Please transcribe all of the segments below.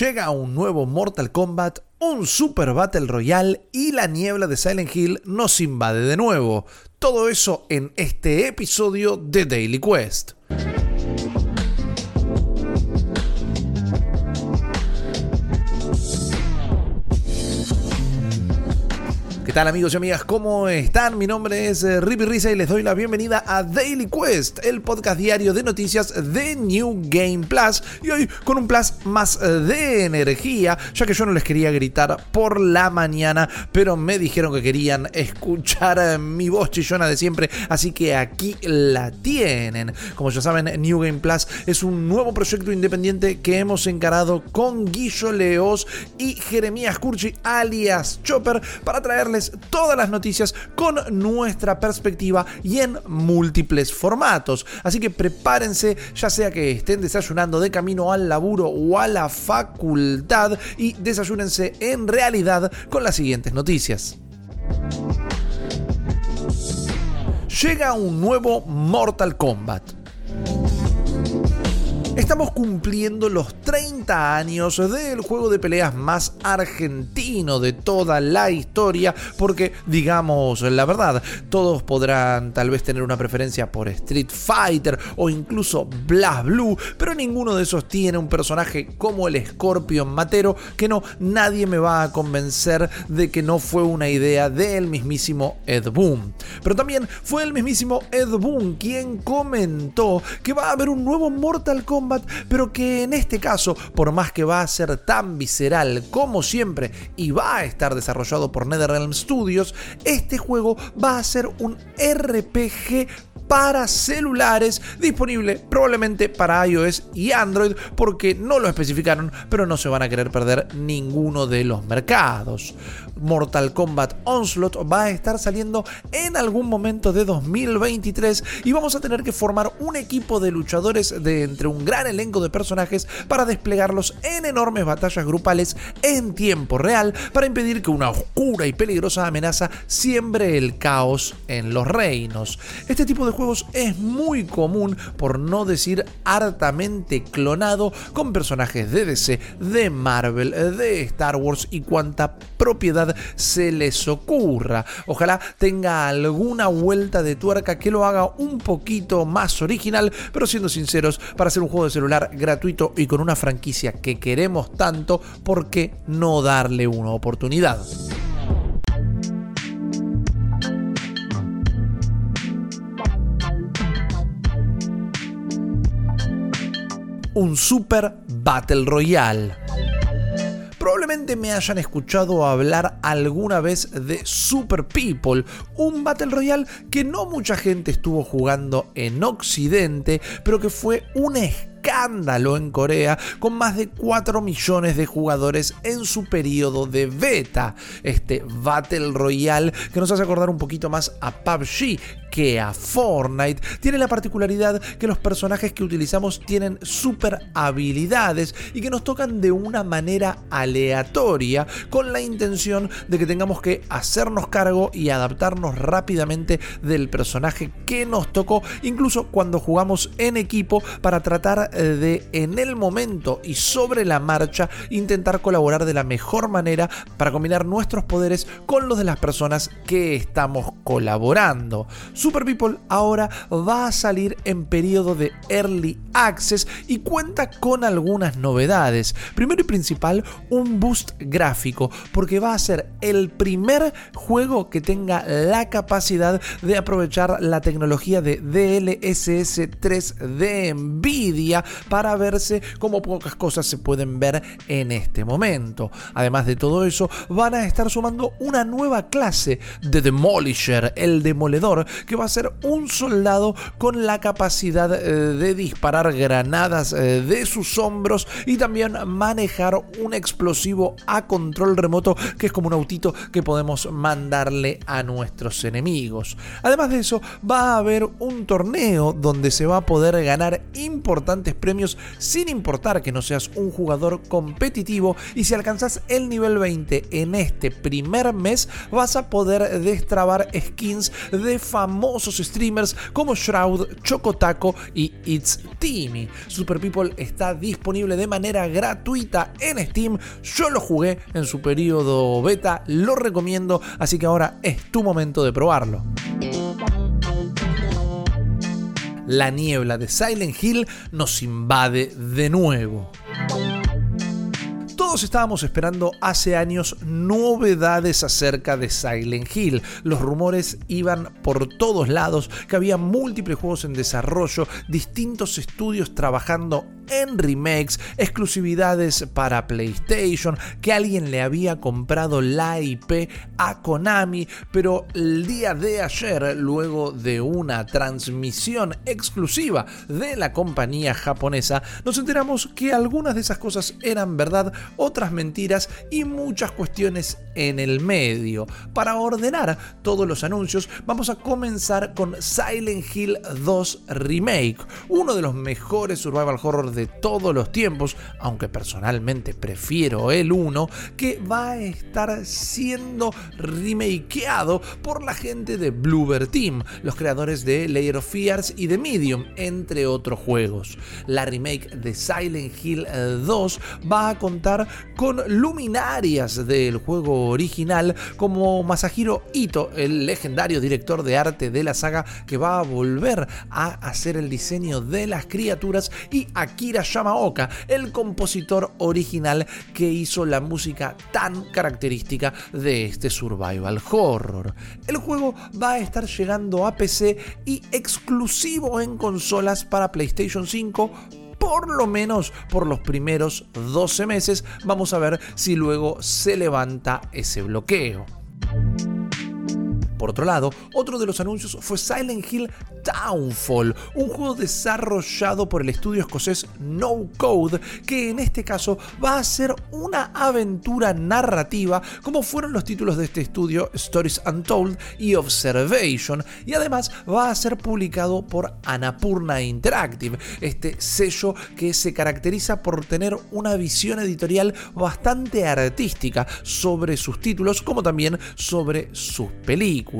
llega un nuevo Mortal Kombat, un Super Battle Royale y la niebla de Silent Hill nos invade de nuevo. Todo eso en este episodio de Daily Quest. Tal amigos y amigas? ¿Cómo están? Mi nombre es eh, Rippy Risa y les doy la bienvenida a Daily Quest, el podcast diario de noticias de New Game Plus. Y hoy con un plus más eh, de energía, ya que yo no les quería gritar por la mañana, pero me dijeron que querían escuchar eh, mi voz chillona de siempre, así que aquí la tienen. Como ya saben, New Game Plus es un nuevo proyecto independiente que hemos encarado con Guillo Leos y Jeremías Curchi alias Chopper para traerles todas las noticias con nuestra perspectiva y en múltiples formatos. Así que prepárense, ya sea que estén desayunando de camino al laburo o a la facultad y desayúnense en realidad con las siguientes noticias. Llega un nuevo Mortal Kombat. Estamos cumpliendo los 30 años del juego de peleas más argentino de toda la historia, porque digamos la verdad, todos podrán tal vez tener una preferencia por Street Fighter o incluso Blast Blue, pero ninguno de esos tiene un personaje como el Scorpion Matero, que no, nadie me va a convencer de que no fue una idea del mismísimo Ed Boon. Pero también fue el mismísimo Ed Boon quien comentó que va a haber un nuevo Mortal Kombat pero que en este caso, por más que va a ser tan visceral como siempre y va a estar desarrollado por NetherRealm Studios, este juego va a ser un RPG para celulares disponible probablemente para iOS y Android porque no lo especificaron pero no se van a querer perder ninguno de los mercados. Mortal Kombat Onslaught va a estar saliendo en algún momento de 2023 y vamos a tener que formar un equipo de luchadores de entre un gran elenco de personajes para desplegarlos en enormes batallas grupales en tiempo real para impedir que una oscura y peligrosa amenaza siembre el caos en los reinos. Este tipo de juegos es muy común, por no decir hartamente clonado, con personajes de DC, de Marvel, de Star Wars y cuanta propiedad se les ocurra. Ojalá tenga alguna vuelta de tuerca que lo haga un poquito más original, pero siendo sinceros, para hacer un juego de celular gratuito y con una franquicia que queremos tanto, ¿por qué no darle una oportunidad? Un Super Battle Royale. Probablemente me hayan escuchado hablar alguna vez de Super People, un Battle Royale que no mucha gente estuvo jugando en Occidente, pero que fue un escándalo en Corea con más de 4 millones de jugadores en su periodo de beta. Este Battle Royale que nos hace acordar un poquito más a PUBG que a Fortnite tiene la particularidad que los personajes que utilizamos tienen super habilidades y que nos tocan de una manera aleatoria con la intención de que tengamos que hacernos cargo y adaptarnos rápidamente del personaje que nos tocó, incluso cuando jugamos en equipo para tratar de en el momento y sobre la marcha intentar colaborar de la mejor manera para combinar nuestros poderes con los de las personas que estamos colaborando. Super People ahora va a salir en periodo de Early Access y cuenta con algunas novedades. Primero y principal, un boost gráfico, porque va a ser el primer juego que tenga la capacidad de aprovechar la tecnología de DLSS 3 de Nvidia para verse como pocas cosas se pueden ver en este momento. Además de todo eso, van a estar sumando una nueva clase de Demolisher, el demoledor, que va a ser un soldado con la capacidad eh, de disparar granadas eh, de sus hombros y también manejar un explosivo a control remoto que es como un autito que podemos mandarle a nuestros enemigos. Además de eso, va a haber un torneo donde se va a poder ganar importantes premios sin importar que no seas un jugador competitivo y si alcanzas el nivel 20 en este primer mes vas a poder destrabar skins de famosos famosos streamers como Shroud, Chocotaco y It's Timmy. Super People está disponible de manera gratuita en Steam. Yo lo jugué en su periodo beta, lo recomiendo, así que ahora es tu momento de probarlo la niebla de Silent Hill nos invade de nuevo. Todos estábamos esperando hace años novedades acerca de Silent Hill. Los rumores iban por todos lados, que había múltiples juegos en desarrollo, distintos estudios trabajando en remakes, exclusividades para PlayStation, que alguien le había comprado la IP a Konami, pero el día de ayer, luego de una transmisión exclusiva de la compañía japonesa, nos enteramos que algunas de esas cosas eran verdad, otras mentiras y muchas cuestiones en el medio. Para ordenar todos los anuncios, vamos a comenzar con Silent Hill 2 Remake, uno de los mejores survival horror de todos los tiempos, aunque personalmente prefiero el 1, que va a estar siendo remakeado por la gente de Bluebird Team, los creadores de Layer of Fears y de Medium, entre otros juegos. La remake de Silent Hill 2 eh, va a contar con luminarias del juego original como Masahiro Ito, el legendario director de arte de la saga que va a volver a hacer el diseño de las criaturas y Akira Yamaoka, el compositor original que hizo la música tan característica de este survival horror. El juego va a estar llegando a PC y exclusivo en consolas para PlayStation 5 por lo menos por los primeros 12 meses. Vamos a ver si luego se levanta ese bloqueo. Por otro lado, otro de los anuncios fue Silent Hill Downfall, un juego desarrollado por el estudio escocés No Code, que en este caso va a ser una aventura narrativa, como fueron los títulos de este estudio Stories Untold y Observation, y además va a ser publicado por Anapurna Interactive, este sello que se caracteriza por tener una visión editorial bastante artística sobre sus títulos, como también sobre sus películas.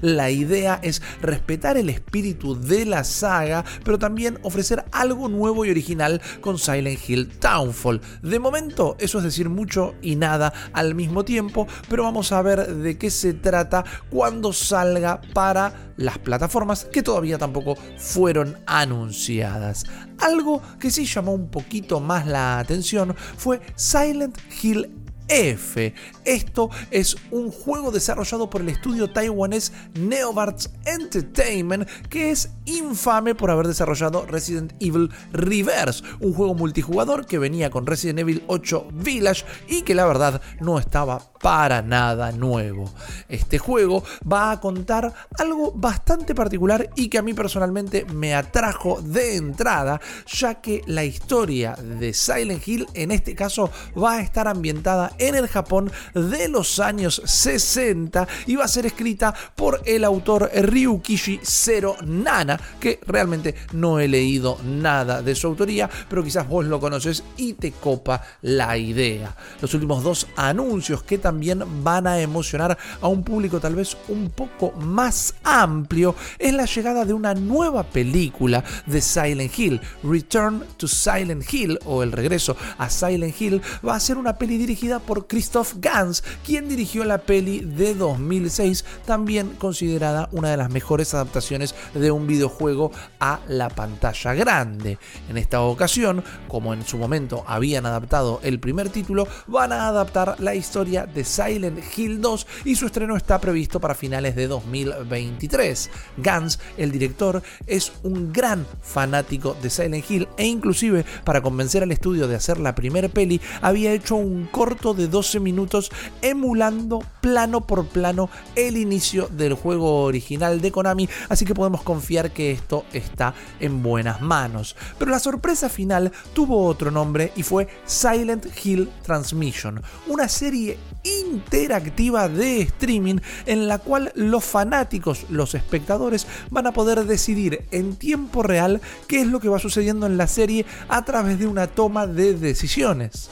La idea es respetar el espíritu de la saga, pero también ofrecer algo nuevo y original con Silent Hill Downfall. De momento, eso es decir mucho y nada al mismo tiempo, pero vamos a ver de qué se trata cuando salga para las plataformas que todavía tampoco fueron anunciadas. Algo que sí llamó un poquito más la atención fue Silent Hill F. Esto es un juego desarrollado por el estudio taiwanés Neobarts Entertainment que es infame por haber desarrollado Resident Evil Reverse, un juego multijugador que venía con Resident Evil 8 Village y que la verdad no estaba para nada nuevo. Este juego va a contar algo bastante particular y que a mí personalmente me atrajo de entrada, ya que la historia de Silent Hill en este caso va a estar ambientada en el Japón de los años 60 y va a ser escrita por el autor Ryukishi Zero Nana, que realmente no he leído nada de su autoría, pero quizás vos lo conoces y te copa la idea. Los últimos dos anuncios que también también van a emocionar a un público tal vez un poco más amplio es la llegada de una nueva película de Silent Hill. Return to Silent Hill o El regreso a Silent Hill va a ser una peli dirigida por Christoph Gans, quien dirigió la peli de 2006, también considerada una de las mejores adaptaciones de un videojuego a la pantalla grande. En esta ocasión, como en su momento habían adaptado el primer título, van a adaptar la historia de Silent Hill 2 y su estreno está previsto para finales de 2023. Gans, el director, es un gran fanático de Silent Hill e inclusive para convencer al estudio de hacer la primera peli había hecho un corto de 12 minutos emulando plano por plano el inicio del juego original de Konami, así que podemos confiar que esto está en buenas manos. Pero la sorpresa final tuvo otro nombre y fue Silent Hill Transmission, una serie interactiva de streaming en la cual los fanáticos, los espectadores, van a poder decidir en tiempo real qué es lo que va sucediendo en la serie a través de una toma de decisiones.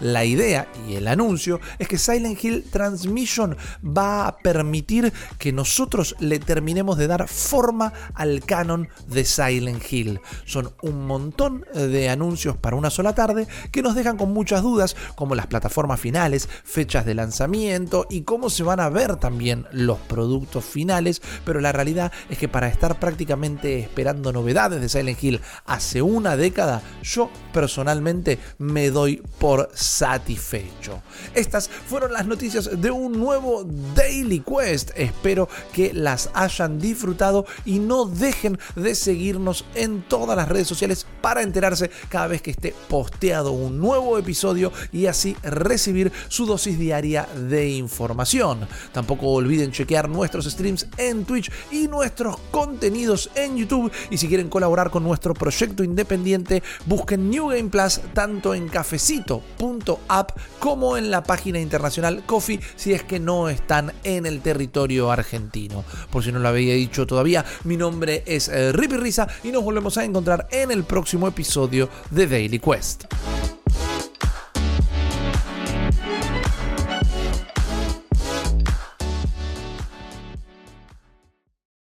La idea y el anuncio es que Silent Hill Transmission va a permitir que nosotros le terminemos de dar forma al canon de Silent Hill. Son un montón de anuncios para una sola tarde que nos dejan con muchas dudas, como las plataformas finales, fechas de lanzamiento y cómo se van a ver también los productos finales, pero la realidad es que para estar prácticamente esperando novedades de Silent Hill hace una década, yo personalmente me doy por satisfecho. Estas fueron las noticias de un nuevo Daily Quest. Espero que las hayan disfrutado y no dejen de seguirnos en todas las redes sociales para enterarse cada vez que esté posteado un nuevo episodio y así recibir su dosis diaria de información. Tampoco olviden chequear nuestros streams en Twitch y nuestros contenidos en YouTube. Y si quieren colaborar con nuestro proyecto independiente, busquen New Game Plus tanto en cafecito.app como en la página internacional Coffee si es que no están en el territorio argentino. Por si no lo había dicho todavía, mi nombre es eh, Rippy Risa y nos volvemos a encontrar en el próximo episodio de Daily Quest.